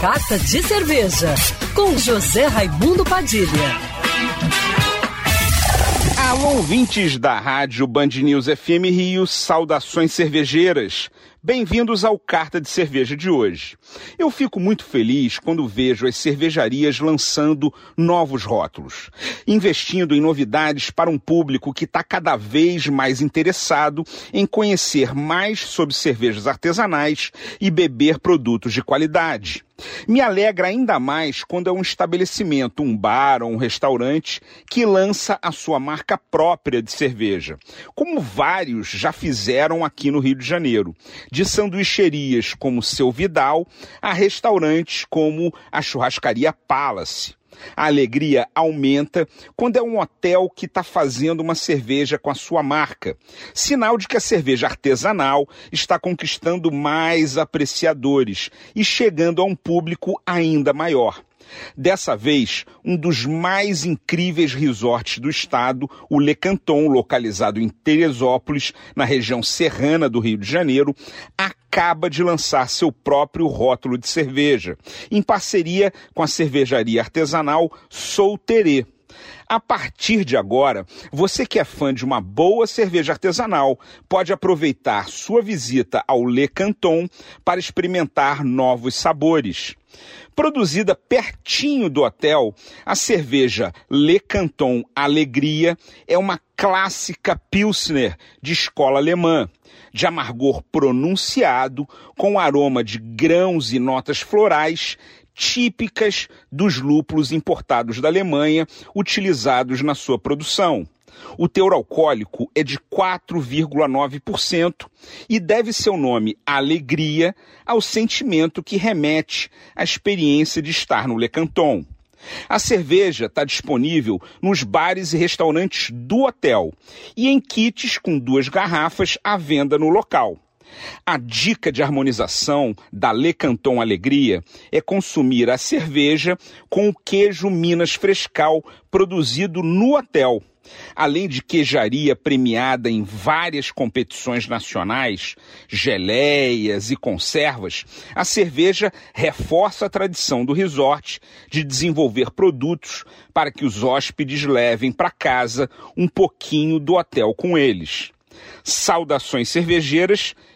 Carta de Cerveja, com José Raimundo Padilha. Alô, ouvintes da rádio Band News FM Rio, saudações cervejeiras. Bem-vindos ao Carta de Cerveja de hoje. Eu fico muito feliz quando vejo as cervejarias lançando novos rótulos, investindo em novidades para um público que está cada vez mais interessado em conhecer mais sobre cervejas artesanais e beber produtos de qualidade. Me alegra ainda mais quando é um estabelecimento, um bar ou um restaurante que lança a sua marca própria de cerveja, como vários já fizeram aqui no Rio de Janeiro de sanduicherias como Seu Vidal a restaurantes como a churrascaria Palace. A alegria aumenta quando é um hotel que está fazendo uma cerveja com a sua marca. Sinal de que a cerveja artesanal está conquistando mais apreciadores e chegando a um público ainda maior. Dessa vez, um dos mais incríveis resorts do estado, o Le Canton, localizado em Teresópolis, na região serrana do Rio de Janeiro, acaba de lançar seu próprio rótulo de cerveja, em parceria com a cervejaria artesanal Solterê. A partir de agora, você que é fã de uma boa cerveja artesanal pode aproveitar sua visita ao Le Canton para experimentar novos sabores. Produzida pertinho do hotel, a cerveja Le Canton Alegria é uma clássica Pilsner de escola alemã, de amargor pronunciado, com aroma de grãos e notas florais típicas dos lúpulos importados da Alemanha utilizados na sua produção. O teor alcoólico é de 4,9% e deve seu nome alegria ao sentimento que remete à experiência de estar no Le Canton. A cerveja está disponível nos bares e restaurantes do hotel e em kits com duas garrafas à venda no local. A dica de harmonização da Le Canton Alegria é consumir a cerveja com o queijo Minas Frescal produzido no hotel. Além de queijaria premiada em várias competições nacionais, geleias e conservas, a cerveja reforça a tradição do resort de desenvolver produtos para que os hóspedes levem para casa um pouquinho do hotel com eles. Saudações cervejeiras